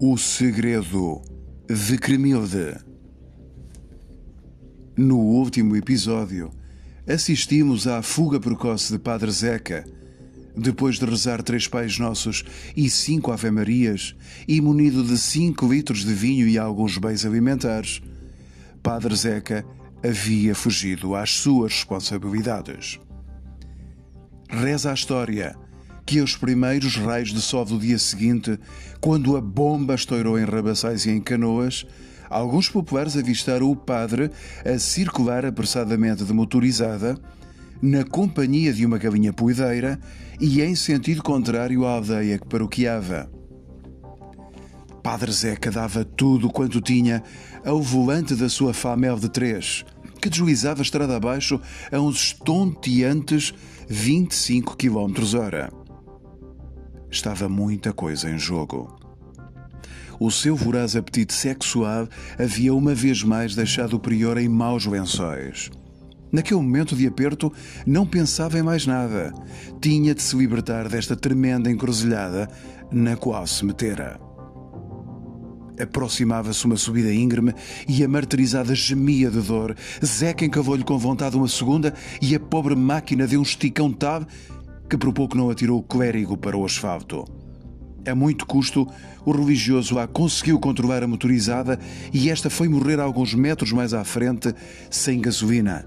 O segredo de Cremilde. No último episódio, assistimos à fuga precoce de Padre Zeca, depois de rezar três Pais Nossos e cinco Ave-Marias, e munido de cinco litros de vinho e alguns bens alimentares. Padre Zeca havia fugido às suas responsabilidades. Reza a história que aos primeiros raios de sol do dia seguinte, quando a bomba estourou em Rabaçais e em Canoas, alguns populares avistaram o padre a circular apressadamente de motorizada, na companhia de uma galinha poedeira e em sentido contrário à aldeia que paroqueava. Padre Zeca dava tudo quanto tinha ao volante da sua Famel de três, que deslizava estrada abaixo a uns estonteantes 25 km hora. Estava muita coisa em jogo. O seu voraz apetite sexual havia uma vez mais deixado o prior em maus lençóis. Naquele momento de aperto, não pensava em mais nada. Tinha de se libertar desta tremenda encruzilhada na qual se metera. Aproximava-se uma subida íngreme e a martirizada gemia de dor. Zeca encavou-lhe com vontade uma segunda e a pobre máquina deu um esticão tal que por pouco não atirou o clérigo para o asfalto. A muito custo, o religioso a conseguiu controlar a motorizada e esta foi morrer alguns metros mais à frente, sem gasolina.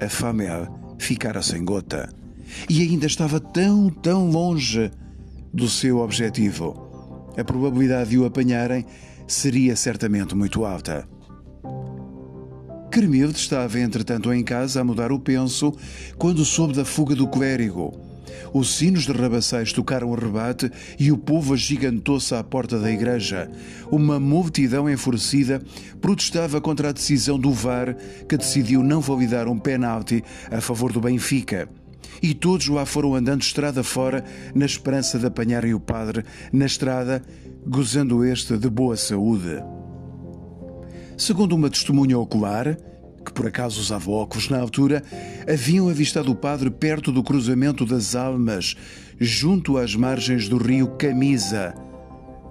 A Famel ficara sem gota. E ainda estava tão, tão longe do seu objetivo. A probabilidade de o apanharem seria certamente muito alta. Cremilde estava, entretanto, em casa a mudar o penso quando soube da fuga do clérigo. Os sinos de Rabaçais tocaram o rebate e o povo agigantou-se à porta da igreja. Uma multidão enfurecida protestava contra a decisão do VAR, que decidiu não validar um penalti a favor do Benfica. E todos lá foram andando estrada fora, na esperança de apanharem o padre na estrada, gozando este de boa saúde. Segundo uma testemunha ocular, que por acaso usava óculos na altura, haviam avistado o padre perto do cruzamento das Almas, junto às margens do rio Camisa.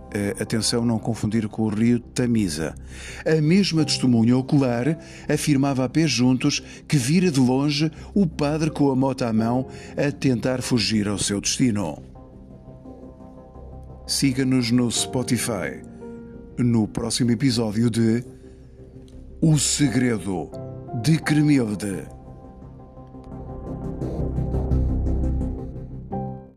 Uh, atenção, não confundir com o rio Tamisa. A mesma testemunha ocular afirmava a pé juntos que vira de longe o padre com a moto à mão a tentar fugir ao seu destino. Siga-nos no Spotify. No próximo episódio de O Segredo de Cremilde.